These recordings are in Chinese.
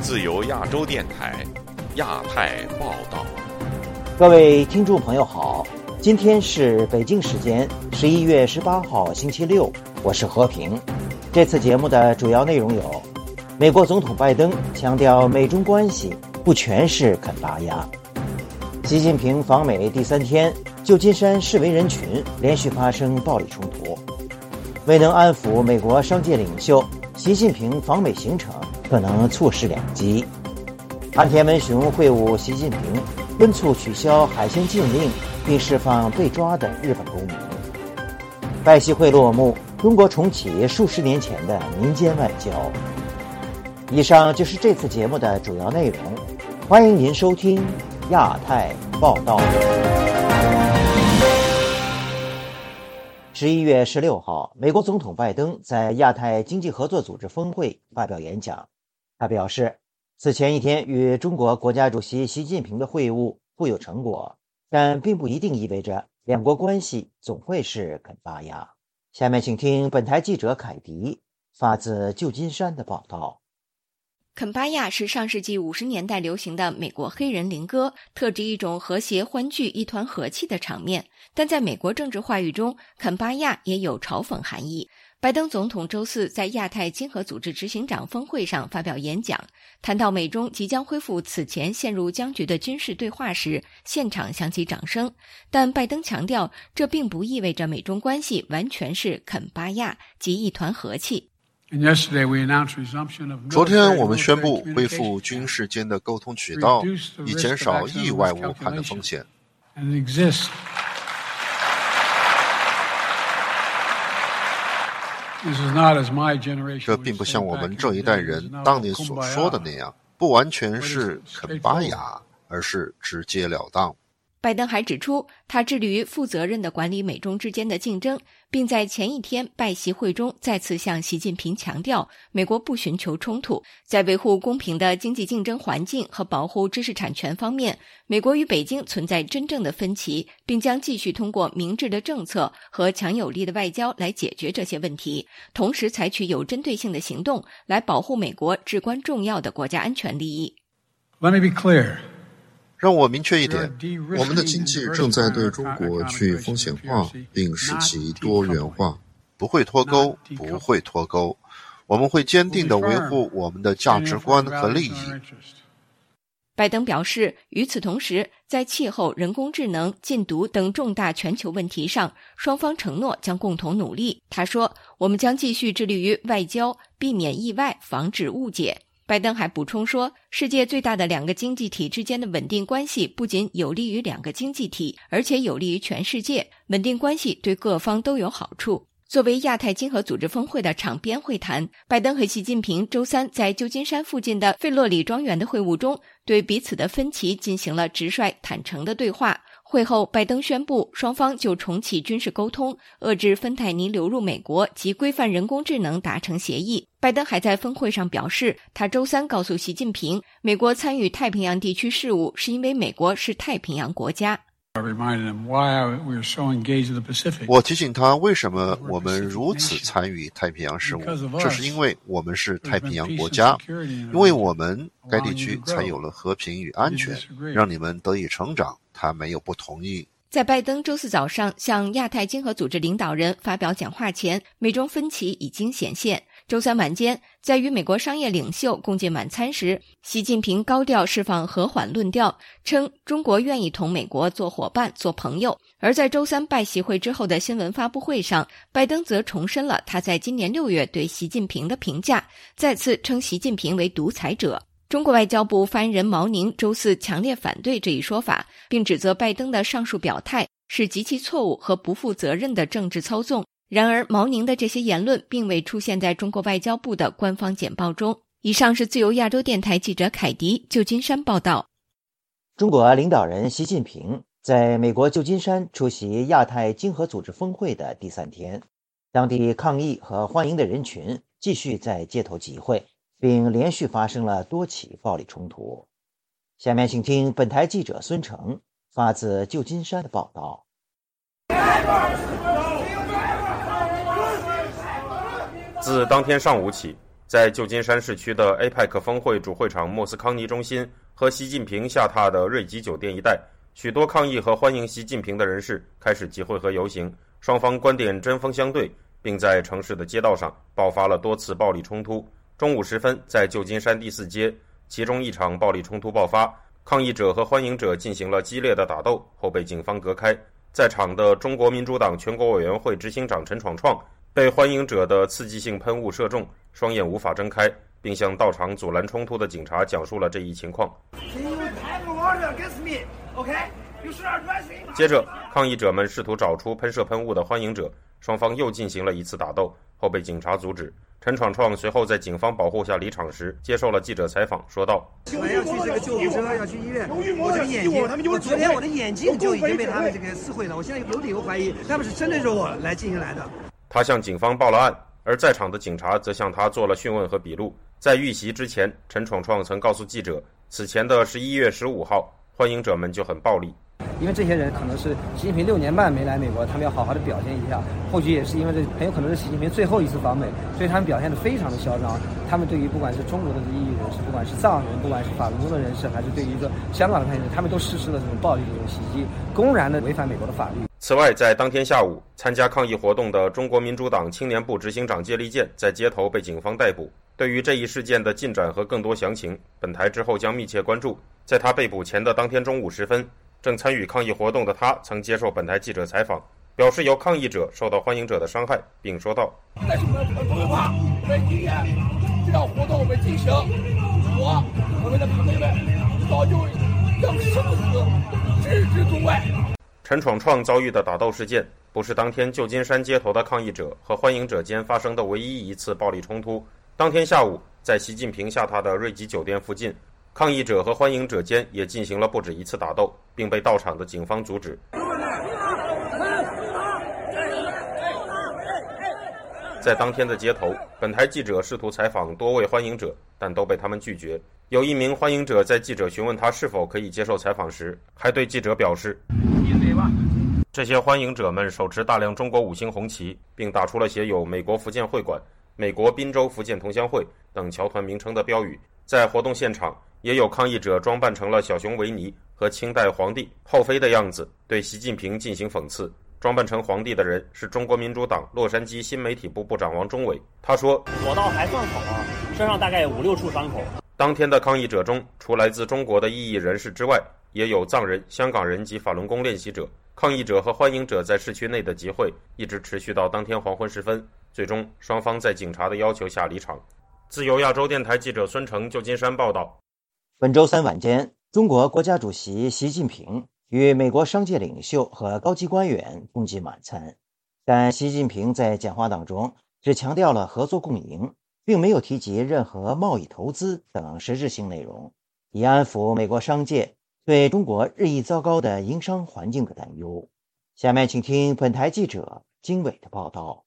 自由亚洲电台，亚太报道。各位听众朋友好，今天是北京时间十一月十八号星期六，我是和平。这次节目的主要内容有：美国总统拜登强调美中关系不全是啃拔牙；习近平访美第三天，旧金山示威人群连续发生暴力冲突；未能安抚美国商界领袖，习近平访美行程可能错失良机；岸田文雄会晤习近平，敦促取消海鲜禁令并释放被抓的日本公民；拜习会落幕。中国重启数十年前的民间外交。以上就是这次节目的主要内容，欢迎您收听亚太报道。十一月十六号，美国总统拜登在亚太经济合作组织峰会发表演讲，他表示，此前一天与中国国家主席习近平的会晤富有成果，但并不一定意味着两国关系总会是啃拔牙。下面请听本台记者凯迪发自旧金山的报道。肯巴亚是上世纪五十年代流行的美国黑人灵歌，特指一种和谐欢聚、一团和气的场面。但在美国政治话语中，肯巴亚也有嘲讽含义。拜登总统周四在亚太经合组织执行长峰会上发表演讲，谈到美中即将恢复此前陷入僵局的军事对话时，现场响起掌声。但拜登强调，这并不意味着美中关系完全是肯巴亚及一团和气。昨天我们宣布恢复军事间的沟通渠道，以减少意外误判的风险。这并不像我们这一代人当年所说的那样，不完全是肯巴雅，而是直截了当。拜登还指出，他致力于负责任的管理美中之间的竞争，并在前一天拜习会中再次向习近平强调，美国不寻求冲突，在维护公平的经济竞争环境和保护知识产权方面，美国与北京存在真正的分歧，并将继续通过明智的政策和强有力的外交来解决这些问题，同时采取有针对性的行动来保护美国至关重要的国家安全利益。Let me be clear. 让我明确一点，我们的经济正在对中国去风险化，并使其多元化，不会脱钩，不会脱钩。我们会坚定地维护我们的价值观和利益。拜登表示，与此同时，在气候、人工智能、禁毒等重大全球问题上，双方承诺将共同努力。他说：“我们将继续致力于外交，避免意外，防止误解。”拜登还补充说，世界最大的两个经济体之间的稳定关系不仅有利于两个经济体，而且有利于全世界。稳定关系对各方都有好处。作为亚太经合组织峰会的场边会谈，拜登和习近平周三在旧金山附近的费洛里庄园的会晤中，对彼此的分歧进行了直率、坦诚的对话。会后，拜登宣布双方就重启军事沟通、遏制芬太尼流入美国及规范人工智能达成协议。拜登还在峰会上表示，他周三告诉习近平，美国参与太平洋地区事务是因为美国是太平洋国家。我提醒他，为什么我们如此参与太平洋事务？这是因为我们是太平洋国家，因为我们该地区才有了和平与安全，让你们得以成长。他没有不同意。在拜登周四早上向亚太经合组织领导人发表讲话前，美中分歧已经显现。周三晚间，在与美国商业领袖共进晚餐时，习近平高调释放和缓论调，称中国愿意同美国做伙伴、做朋友。而在周三拜习会之后的新闻发布会上，拜登则重申了他在今年六月对习近平的评价，再次称习近平为独裁者。中国外交部发言人毛宁周四强烈反对这一说法，并指责拜登的上述表态是极其错误和不负责任的政治操纵。然而，毛宁的这些言论并未出现在中国外交部的官方简报中。以上是自由亚洲电台记者凯迪旧金山报道。中国领导人习近平在美国旧金山出席亚太经合组织峰会的第三天，当地抗议和欢迎的人群继续在街头集会。并连续发生了多起暴力冲突。下面请听本台记者孙成发自旧金山的报道。自当天上午起，在旧金山市区的 APEC 峰会主会场莫斯康尼中心和习近平下榻的瑞吉酒店一带，许多抗议和欢迎习近平的人士开始集会和游行，双方观点针锋相对，并在城市的街道上爆发了多次暴力冲突。中午时分，在旧金山第四街，其中一场暴力冲突爆发，抗议者和欢迎者进行了激烈的打斗，后被警方隔开。在场的中国民主党全国委员会执行长陈闯闯。被欢迎者的刺激性喷雾射中，双眼无法睁开，并向到场阻拦冲突的警察讲述了这一情况。接着，抗议者们试图找出喷射喷雾的欢迎者，双方又进行了一次打斗，后被警察阻止。陈闯闯随后在警方保护下离场时，接受了记者采访，说道：“我要去这个救护车，要去医院。我的眼睛，我昨天我的眼睛就已经被他们这个撕毁了。我现在有理由怀疑，他们是针对着我来进行来的。”他向警方报了案，而在场的警察则向他做了讯问和笔录。在遇袭之前，陈闯闯曾告诉记者，此前的十一月十五号，欢迎者们就很暴力。因为这些人可能是习近平六年半没来美国，他们要好好的表现一下。或许也是因为这很有可能是习近平最后一次访美，所以他们表现的非常的嚣张。他们对于不管是中国的异议人士，不管是藏人，不管是法轮功的人士，还是对于一个香港的人，他们都实施了这种暴力的这种袭击，公然的违反美国的法律。此外，在当天下午，参加抗议活动的中国民主党青年部执行长谢立健在街头被警方逮捕。对于这一事件的进展和更多详情，本台之后将密切关注。在他被捕前的当天中午时分。正参与抗议活动的他曾接受本台记者采访，表示有抗议者受到欢迎者的伤害，并说道：“但是我们不会怕，我们今天这场活动我们进行，我我们的朋友们早就将生死置之度外。”陈闯创遭遇的打斗事件不是当天旧金山街头的抗议者和欢迎者间发生的唯一一次暴力冲突。当天下午，在习近平下榻的瑞吉酒店附近。抗议者和欢迎者间也进行了不止一次打斗，并被到场的警方阻止。在当天的街头，本台记者试图采访多位欢迎者，但都被他们拒绝。有一名欢迎者在记者询问他是否可以接受采访时，还对记者表示：“闭嘴吧。”这些欢迎者们手持大量中国五星红旗，并打出了写有“美国福建会馆”“美国滨州福建同乡会”等侨团名称的标语。在活动现场。也有抗议者装扮成了小熊维尼和清代皇帝后妃的样子，对习近平进行讽刺。装扮成皇帝的人是中国民主党洛杉矶新媒体部部长王忠伟。他说：“我倒还算好啊，身上大概有五六处伤口。”当天的抗议者中，除来自中国的异议人士之外，也有藏人、香港人及法轮功练习者。抗议者和欢迎者在市区内的集会一直持续到当天黄昏时分，最终双方在警察的要求下离场。自由亚洲电台记者孙成，旧金山报道。本周三晚间，中国国家主席习近平与美国商界领袖和高级官员共进晚餐，但习近平在讲话当中只强调了合作共赢，并没有提及任何贸易投资等实质性内容，以安抚美国商界对中国日益糟糕的营商环境的担忧。下面请听本台记者经纬的报道。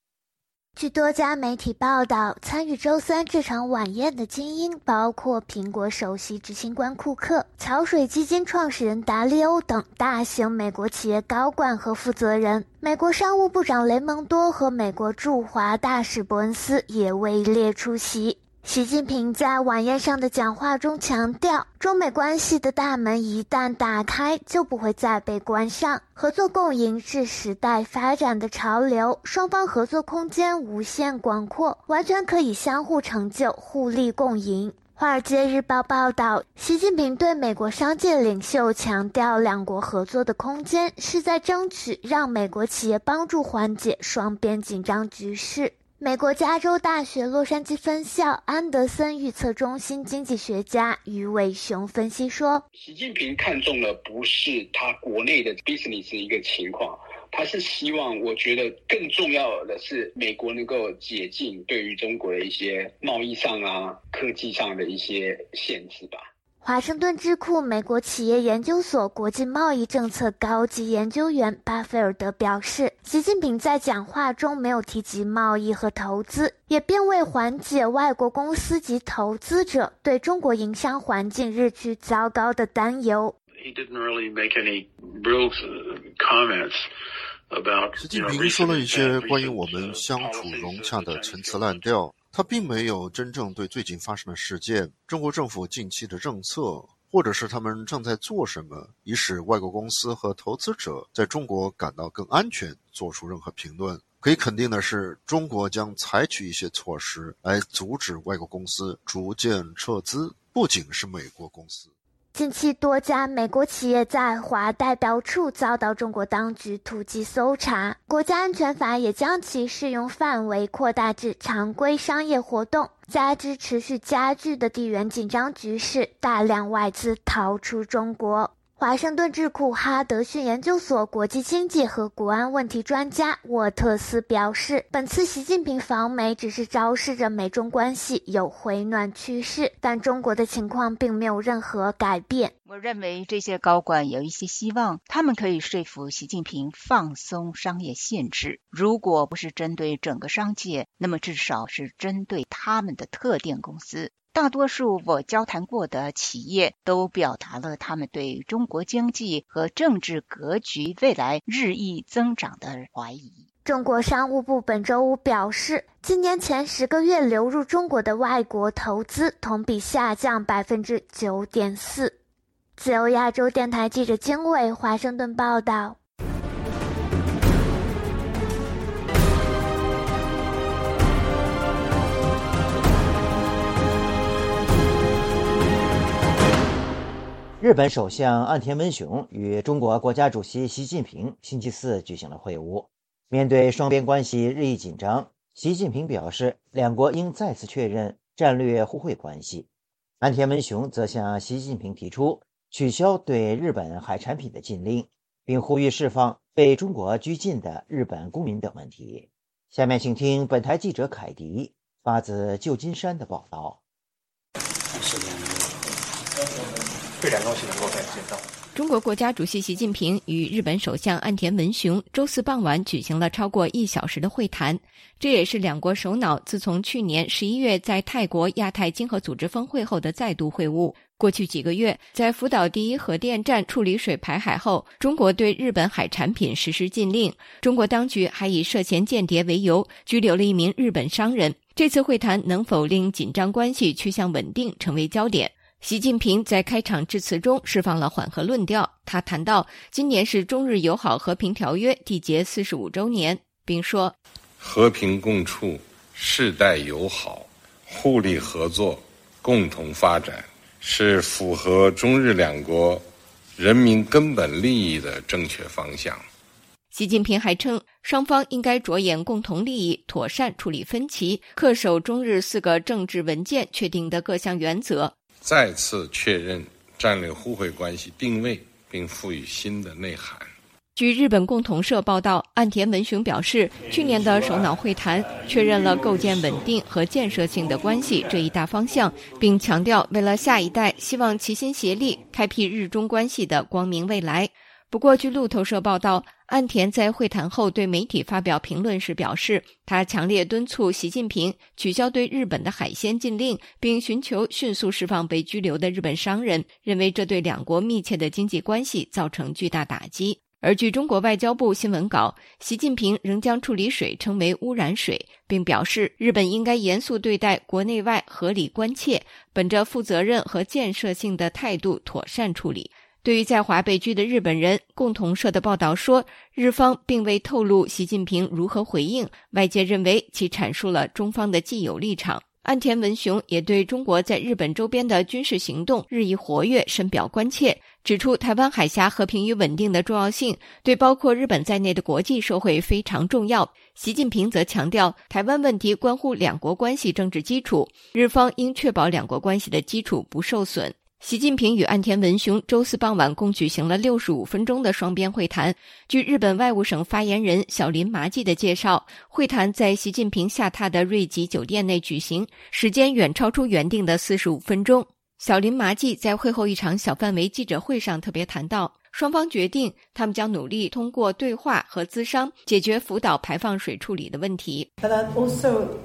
据多家媒体报道，参与周三这场晚宴的精英包括苹果首席执行官库克、桥水基金创始人达利欧等大型美国企业高管和负责人。美国商务部长雷蒙多和美国驻华大使伯恩斯也位列出席。习近平在晚宴上的讲话中强调，中美关系的大门一旦打开，就不会再被关上。合作共赢是时代发展的潮流，双方合作空间无限广阔，完全可以相互成就、互利共赢。《华尔街日报》报道，习近平对美国商界领袖强调，两国合作的空间是在争取让美国企业帮助缓解双边紧张局势。美国加州大学洛杉矶分校安德森预测中心经济学家于伟雄分析说：“习近平看中的不是他国内的 business 一个情况，他是希望，我觉得更重要的是美国能够解禁对于中国的一些贸易上啊、科技上的一些限制吧。”华盛顿智库美国企业研究所国际贸易政策高级研究员巴菲尔德表示，习近平在讲话中没有提及贸易和投资，也并未缓解外国公司及投资者对中国营商环境日趋糟糕的担忧。He didn't really make any real comments 习近平说了一些关于我们相处融洽的陈词滥调，他并没有真正对最近发生的事件、中国政府近期的政策，或者是他们正在做什么，以使外国公司和投资者在中国感到更安全，做出任何评论。可以肯定的是，中国将采取一些措施来阻止外国公司逐渐撤资，不仅是美国公司。近期，多家美国企业在华代表处遭到中国当局突击搜查，国家安全法也将其适用范围扩大至常规商业活动。加之持续加剧的地缘紧张局势，大量外资逃出中国。华盛顿智库哈德逊研究所国际经济和国安问题专家沃特斯表示，本次习近平访美只是昭示着美中关系有回暖趋势，但中国的情况并没有任何改变。我认为这些高管有一些希望，他们可以说服习近平放松商业限制。如果不是针对整个商界，那么至少是针对他们的特定公司。大多数我交谈过的企业都表达了他们对中国经济和政治格局未来日益增长的怀疑。中国商务部本周五表示，今年前十个月流入中国的外国投资同比下降百分之九点四。自由亚洲电台记者经纬华盛顿报道。日本首相岸田文雄与中国国家主席习近平星期四举行了会晤。面对双边关系日益紧张，习近平表示，两国应再次确认战略互惠关系。岸田文雄则向习近平提出取消对日本海产品的禁令，并呼吁释放被中国拘禁的日本公民等问题。下面请听本台记者凯迪发自旧金山的报道。非常高兴能够再次见到。中国国家主席习近平与日本首相岸田文雄周四傍晚举行了超过一小时的会谈，这也是两国首脑自从去年十一月在泰国亚太经合组织峰会后的再度会晤。过去几个月，在福岛第一核电站处理水排海后，中国对日本海产品实施禁令，中国当局还以涉嫌间谍为由拘留了一名日本商人。这次会谈能否令紧张关系趋向稳定，成为焦点。习近平在开场致辞中释放了缓和论调。他谈到，今年是中日友好和平条约缔结四十五周年，并说：“和平共处、世代友好、互利合作、共同发展，是符合中日两国人民根本利益的正确方向。”习近平还称，双方应该着眼共同利益，妥善处理分歧，恪守中日四个政治文件确定的各项原则。再次确认战略互惠关系定位，并赋予新的内涵。据日本共同社报道，岸田文雄表示，去年的首脑会谈确认了构建稳定和建设性的关系这一大方向，并强调为了下一代，希望齐心协力开辟日中关系的光明未来。不过，据路透社报道。岸田在会谈后对媒体发表评论时表示，他强烈敦促习近平取消对日本的海鲜禁令，并寻求迅速释放被拘留的日本商人，认为这对两国密切的经济关系造成巨大打击。而据中国外交部新闻稿，习近平仍将处理水称为污染水，并表示日本应该严肃对待国内外合理关切，本着负责任和建设性的态度妥善处理。对于在华被拘的日本人，共同社的报道说，日方并未透露习近平如何回应。外界认为其阐述了中方的既有立场。岸田文雄也对中国在日本周边的军事行动日益活跃深表关切，指出台湾海峡和平与稳定的重要性对包括日本在内的国际社会非常重要。习近平则强调，台湾问题关乎两国关系政治基础，日方应确保两国关系的基础不受损。习近平与岸田文雄周四傍晚共举行了六十五分钟的双边会谈。据日本外务省发言人小林麻纪的介绍，会谈在习近平下榻的瑞吉酒店内举行，时间远超出原定的四十五分钟。小林麻纪在会后一场小范围记者会上特别谈到。双方决定，他们将努力通过对话和资商解决福岛排放水处理的问题。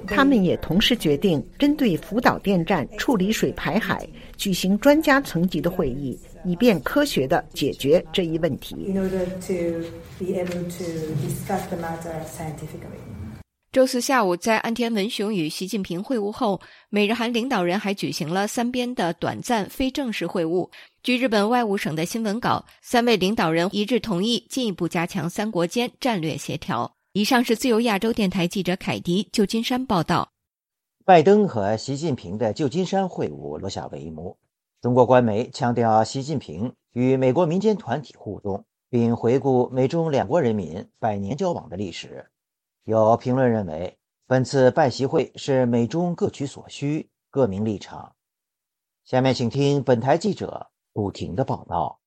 他们也同时决定，针对福岛电站处理水排海举行专家层级的会议，以便科学的解决这一问题。周四下午，在岸田文雄与习近平会晤后，美日韩领导人还举行了三边的短暂非正式会晤。据日本外务省的新闻稿，三位领导人一致同意进一步加强三国间战略协调。以上是自由亚洲电台记者凯迪旧金山报道。拜登和习近平的旧金山会晤落下帷幕。中国官媒强调，习近平与美国民间团体互动，并回顾美中两国人民百年交往的历史。有评论认为，本次拜习会是美中各取所需，各明立场。下面请听本台记者不停的报道：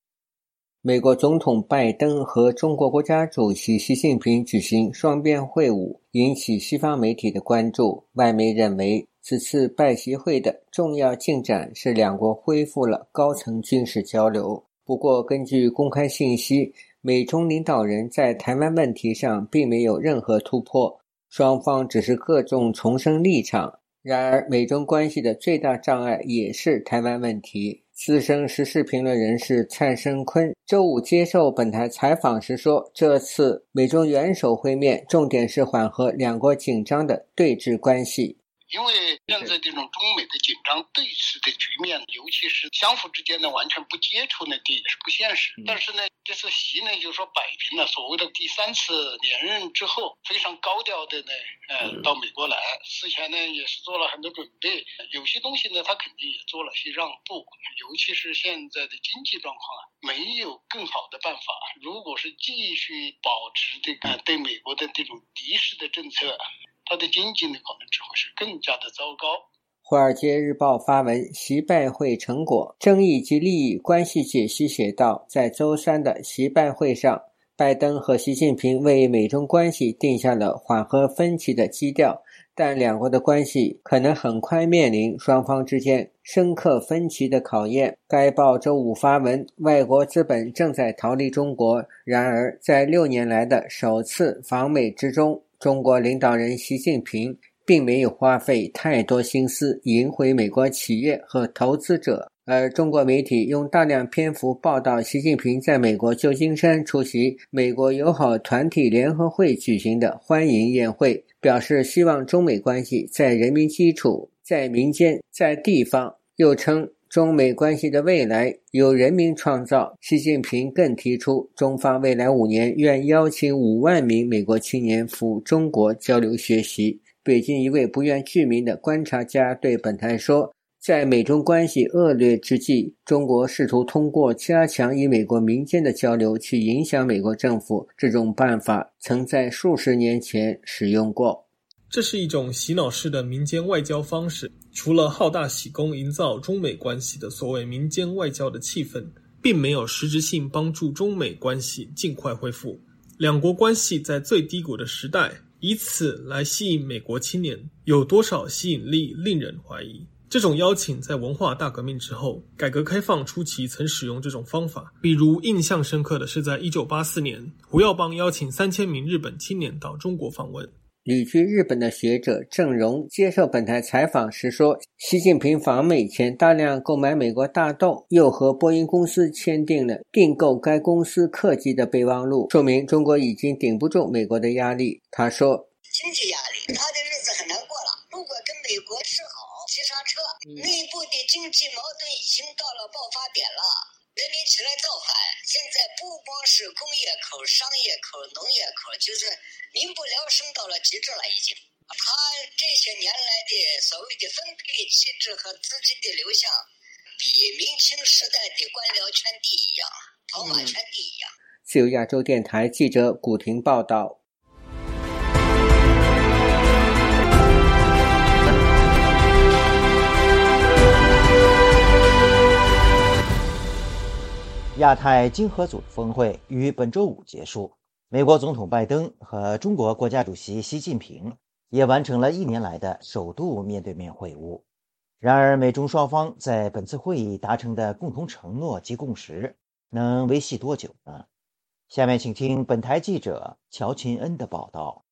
美国总统拜登和中国国家主席习近平举行双边会晤，引起西方媒体的关注。外媒认为，此次拜习会的重要进展是两国恢复了高层军事交流。不过，根据公开信息。美中领导人在台湾问题上并没有任何突破，双方只是各种重申立场。然而，美中关系的最大障碍也是台湾问题。资深时事评论人士蔡生坤周五接受本台采访时说：“这次美中元首会面，重点是缓和两国紧张的对峙关系。”因为现在这种中美的紧张对峙的局面，尤其是相互之间的完全不接触，那也是不现实。但是呢，这次习呢就是说摆平了所谓的第三次连任之后，非常高调的呢，呃，到美国来，事前呢也是做了很多准备，有些东西呢他肯定也做了些让步，尤其是现在的经济状况啊，没有更好的办法。如果是继续保持这个对美国的这种敌视的政策。他的经济呢，可能只会是更加的糟糕。《华尔街日报》发文，习拜会成果、争议及利益关系解析写道：在周三的习拜会上，拜登和习近平为美中关系定下了缓和分歧的基调，但两国的关系可能很快面临双方之间深刻分歧的考验。该报周五发文，外国资本正在逃离中国，然而在六年来的首次访美之中。中国领导人习近平并没有花费太多心思赢回美国企业和投资者，而中国媒体用大量篇幅报道习近平在美国旧金山出席美国友好团体联合会举行的欢迎宴会，表示希望中美关系在人民基础、在民间、在地方，又称。中美关系的未来由人民创造。习近平更提出，中方未来五年愿邀请五万名美国青年赴中国交流学习。北京一位不愿具名的观察家对本台说：“在美中关系恶劣之际，中国试图通过加强与美国民间的交流去影响美国政府。这种办法曾在数十年前使用过。”这是一种洗脑式的民间外交方式，除了好大喜功营造中美关系的所谓民间外交的气氛，并没有实质性帮助中美关系尽快恢复。两国关系在最低谷的时代，以此来吸引美国青年，有多少吸引力令人怀疑。这种邀请在文化大革命之后，改革开放初期曾使用这种方法。比如印象深刻的是，在一九八四年，胡耀邦邀请三千名日本青年到中国访问。旅居日本的学者郑荣接受本台采访时说：“习近平访美前大量购买美国大豆，又和波音公司签订了订购该公司客机的备忘录，说明中国已经顶不住美国的压力。”他说：“经济压力，他的日子很难过了。如果跟美国示好急刹车，内部的经济矛盾已经到了爆发点了。”人民起来造反，现在不光是工业口、商业口、农业口，就是民不聊生到了极致了，已经。他这些年来的所谓的分配机制和资金的流向，比明清时代的官僚圈地一样，跑马圈地一样。自由亚洲电台记者古婷报道。亚太经合组织峰会于本周五结束，美国总统拜登和中国国家主席习近平也完成了一年来的首度面对面会晤。然而，美中双方在本次会议达成的共同承诺及共识能维系多久呢？下面请听本台记者乔琴恩的报道。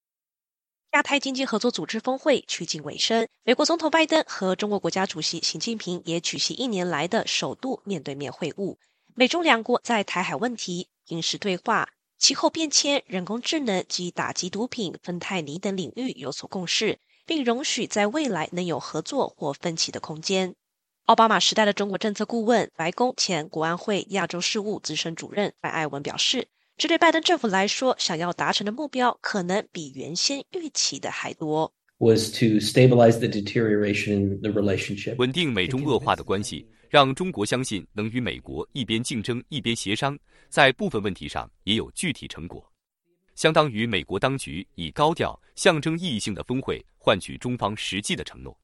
亚太经济合作组织峰会趋近尾声，美国总统拜登和中国国家主席习近平也举行一年来的首度面对面会晤。美中两国在台海问题、军事对话、气候变迁、人工智能及打击毒品、芬太尼等领域有所共识，并容许在未来能有合作或分歧的空间。奥巴马时代的中国政策顾问、白宫前国安会亚洲事务资深主任白艾文表示，这对拜登政府来说，想要达成的目标可能比原先预期的还多。was to stabilize the deterioration in the relationship，稳定美中恶化的关系，让中国相信能与美国一边竞争一边协商，在部分问题上也有具体成果，相当于美国当局以高调、象征意义性的峰会换取中方实际的承诺。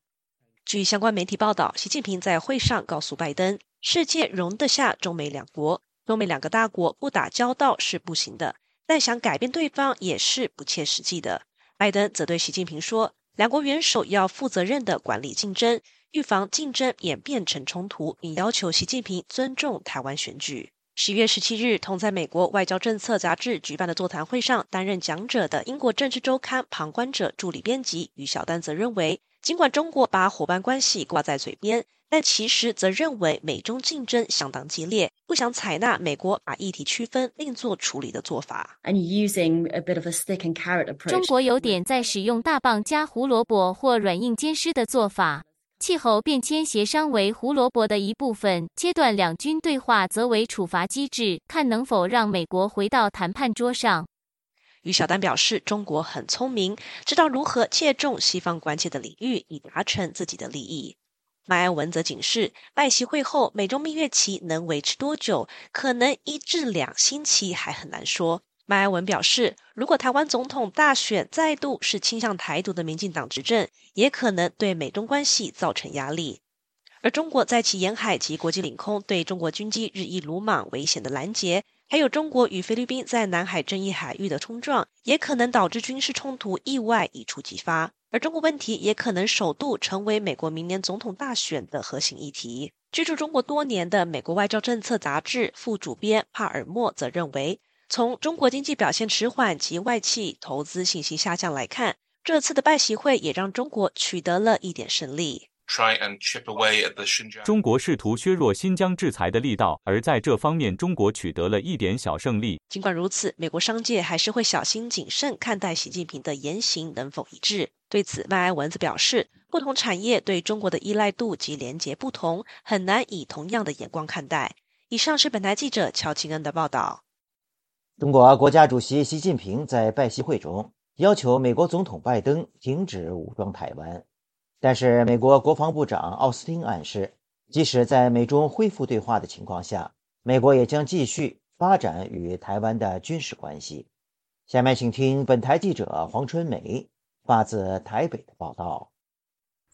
据相关媒体报道，习近平在会上告诉拜登：“世界容得下中美两国，中美两个大国不打交道是不行的，但想改变对方也是不切实际的。”拜登则对习近平说：“两国元首要负责任的管理竞争，预防竞争演变成冲突，并要求习近平尊重台湾选举。”十月十七日，同在美国外交政策杂志举办的座谈会上担任讲者的英国政治周刊旁观者助理编辑于小丹则认为。尽管中国把伙伴关系挂在嘴边，但其实则认为美中竞争相当激烈，不想采纳美国把议题区分另做处理的做法。中国有点在使用大棒加胡萝卜或软硬兼施的做法。气候变迁协商为胡萝卜的一部分，切断两军对话则为处罚机制，看能否让美国回到谈判桌上。于小丹表示，中国很聪明，知道如何借重西方关切的领域，以达成自己的利益。麦埃文则警示，拜习会后美中蜜月期能维持多久，可能一至两星期还很难说。麦埃文表示，如果台湾总统大选再度是倾向台独的民进党执政，也可能对美中关系造成压力。而中国在其沿海及国际领空对中国军机日益鲁莽、危险的拦截。还有中国与菲律宾在南海争议海域的冲撞，也可能导致军事冲突意外一触即发。而中国问题也可能首度成为美国明年总统大选的核心议题。居住中国多年的美国外交政策杂志副主编帕尔默则认为，从中国经济表现迟缓及外企投资信心下降来看，这次的拜习会也让中国取得了一点胜利。中国试图削弱新疆制裁的力道，而在这方面，中国取得了一点小胜利。尽管如此，美国商界还是会小心谨慎看待习近平的言行能否一致。对此，麦埃文则表示，不同产业对中国的依赖度及连结不同，很难以同样的眼光看待。以上是本台记者乔清恩的报道。中国国家主席习近平在拜习会中要求美国总统拜登停止武装台湾。但是，美国国防部长奥斯汀暗示，即使在美中恢复对话的情况下，美国也将继续发展与台湾的军事关系。下面请听本台记者黄春梅发自台北的报道。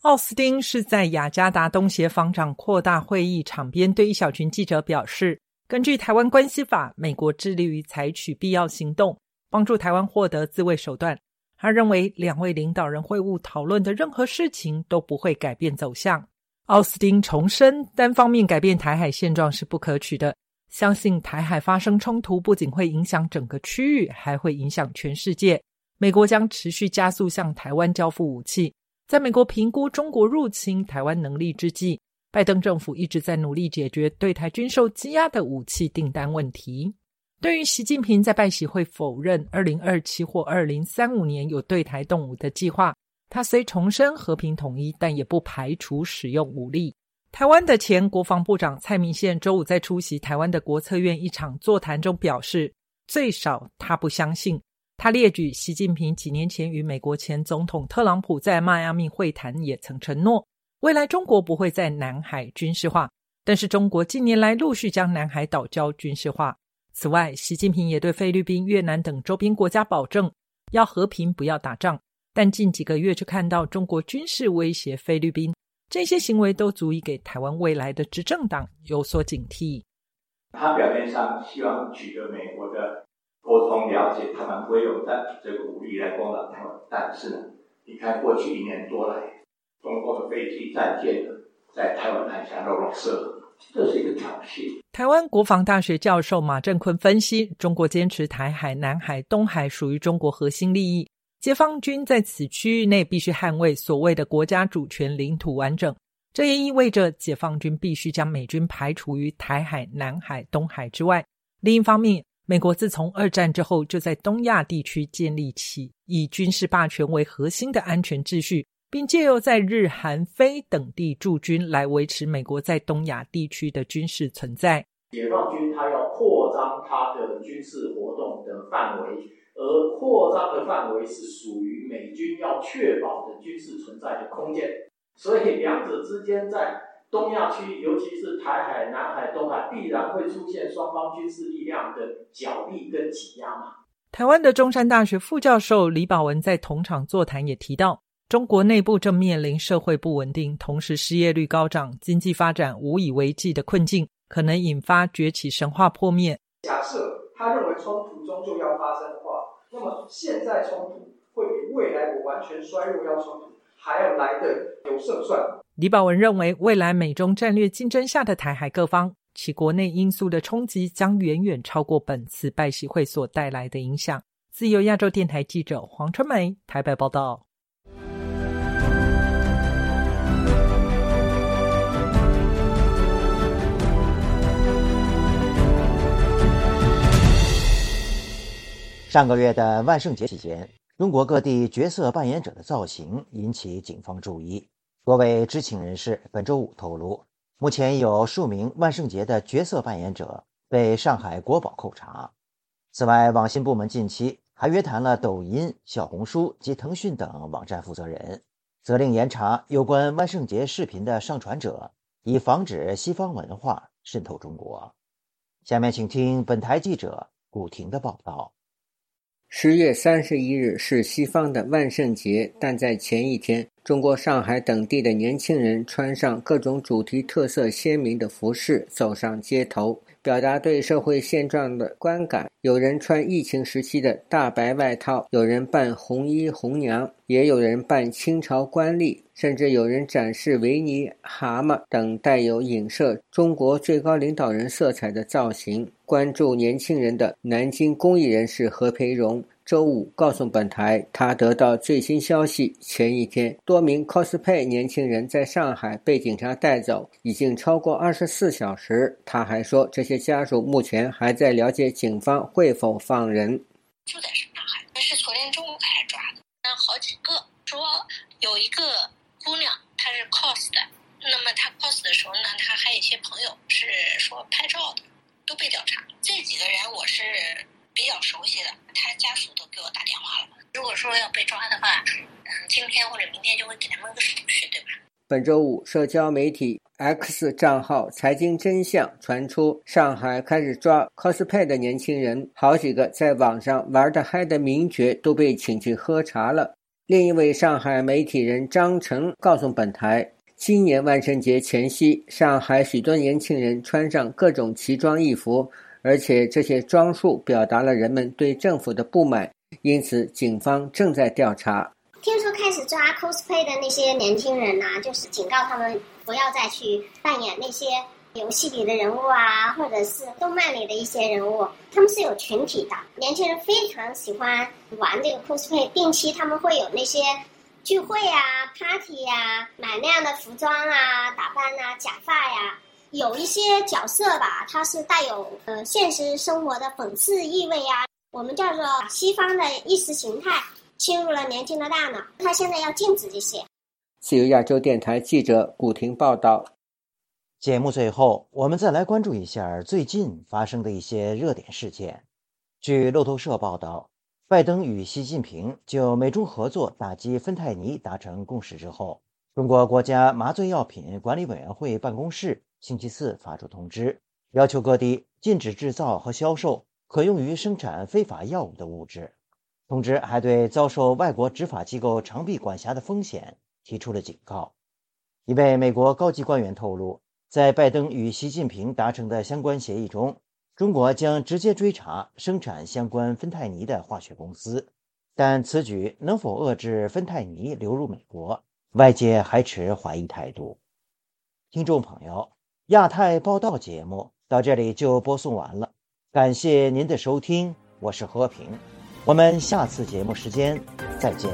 奥斯汀是在雅加达东协防长扩大会议场边对一小群记者表示：“根据《台湾关系法》，美国致力于采取必要行动，帮助台湾获得自卫手段。”他认为，两位领导人会晤讨论的任何事情都不会改变走向。奥斯汀重申，单方面改变台海现状是不可取的。相信台海发生冲突不仅会影响整个区域，还会影响全世界。美国将持续加速向台湾交付武器。在美国评估中国入侵台湾能力之际，拜登政府一直在努力解决对台军售积压的武器订单问题。对于习近平在拜习会否认二零二七或二零三五年有对台动武的计划，他虽重申和平统一，但也不排除使用武力。台湾的前国防部长蔡明宪周五在出席台湾的国策院一场座谈中表示，最少他不相信。他列举习近平几年前与美国前总统特朗普在迈阿密会谈，也曾承诺未来中国不会在南海军事化，但是中国近年来陆续将南海岛礁军事化。此外，习近平也对菲律宾、越南等周边国家保证要和平，不要打仗。但近几个月却看到中国军事威胁菲律宾，这些行为都足以给台湾未来的执政党有所警惕。他表面上希望取得美国的沟通了解，他们不会用这这个武力来攻打台湾。但是呢，你看过去一年多来，中国的飞机、战舰在台湾海峡绕绕射。这是一个挑衅。台湾国防大学教授马正坤分析，中国坚持台海、南海、东海属于中国核心利益，解放军在此区域内必须捍卫所谓的国家主权、领土完整。这也意味着解放军必须将美军排除于台海、南海、东海之外。另一方面，美国自从二战之后就在东亚地区建立起以军事霸权为核心的安全秩序，并借由在日、韩、非等地驻军来维持美国在东亚地区的军事存在。解放军他要扩张他的军事活动的范围，而扩张的范围是属于美军要确保的军事存在的空间。所以两者之间在东亚区，尤其是台海、南海、东海，必然会出现双方军事力量的角力跟挤压嘛。台湾的中山大学副教授李宝文在同场座谈也提到，中国内部正面临社会不稳定，同时失业率高涨，经济发展无以为继的困境，可能引发崛起神话破灭。假设他认为冲突终究要发生的话，那么现在冲突会比未来我完全衰弱要冲突。还要来的有胜算。李宝文认为，未来美中战略竞争下的台海各方，其国内因素的冲击将远远超过本次拜习会所带来的影响。自由亚洲电台记者黄春梅台北报道。上个月的万圣节期间。中国各地角色扮演者的造型引起警方注意。多位知情人士本周五透露，目前有数名万圣节的角色扮演者被上海国保扣查。此外，网信部门近期还约谈了抖音、小红书及腾讯等网站负责人，责令严查有关万圣节视频的上传者，以防止西方文化渗透中国。下面请听本台记者古婷的报道。十月三十一日是西方的万圣节，但在前一天，中国上海等地的年轻人穿上各种主题特色鲜明的服饰，走上街头。表达对社会现状的观感，有人穿疫情时期的大白外套，有人扮红衣红娘，也有人扮清朝官吏，甚至有人展示维尼蛤蟆等带有影射中国最高领导人色彩的造型。关注年轻人的南京公益人士何培荣。周五告诉本台，他得到最新消息：前一天，多名 cosplay 年轻人在上海被警察带走，已经超过二十四小时。他还说，这些家属目前还在了解警方会否放人。就在上海，那是昨天中午开始抓的，那好几个说有一个姑娘，她是 cos 的，那么她 cos 的时候呢，她还有一些朋友是说拍照的，都被调查。这几个人我是。比较熟悉的，他家属都给我打电话了。如果说要被抓的话，嗯，今天或者明天就会给他们个手续，对吧？本周五，社交媒体 X 账号“财经真相”传出，上海开始抓 cosplay 的年轻人，好几个在网上玩得嗨的名角都被请去喝茶了。另一位上海媒体人张成告诉本台，今年万圣节前夕，上海许多年轻人穿上各种奇装异服。而且这些装束表达了人们对政府的不满，因此警方正在调查。听说开始抓 cosplay 的那些年轻人呐，就是警告他们不要再去扮演那些游戏里的人物啊，或者是动漫里的一些人物。他们是有群体的，年轻人非常喜欢玩这个 cosplay，定期他们会有那些聚会啊、party 呀，买那样的服装啊、打扮啊、假发呀。有一些角色吧，它是带有呃现实生活的讽刺意味呀。我们叫做西方的意识形态侵入了年轻的大脑，他现在要禁止这些。自由亚洲电台记者古婷报道。节目最后，我们再来关注一下最近发生的一些热点事件。据路透社报道，拜登与习近平就美中合作打击芬太尼达成共识之后，中国国家麻醉药品管理委员会办公室。星期四发出通知，要求各地禁止制造和销售可用于生产非法药物的物质。通知还对遭受外国执法机构长臂管辖的风险提出了警告。一位美国高级官员透露，在拜登与习近平达成的相关协议中，中国将直接追查生产相关芬太尼的化学公司，但此举能否遏制芬太尼流入美国，外界还持怀疑态度。听众朋友。亚太报道节目到这里就播送完了，感谢您的收听，我是和平，我们下次节目时间再见。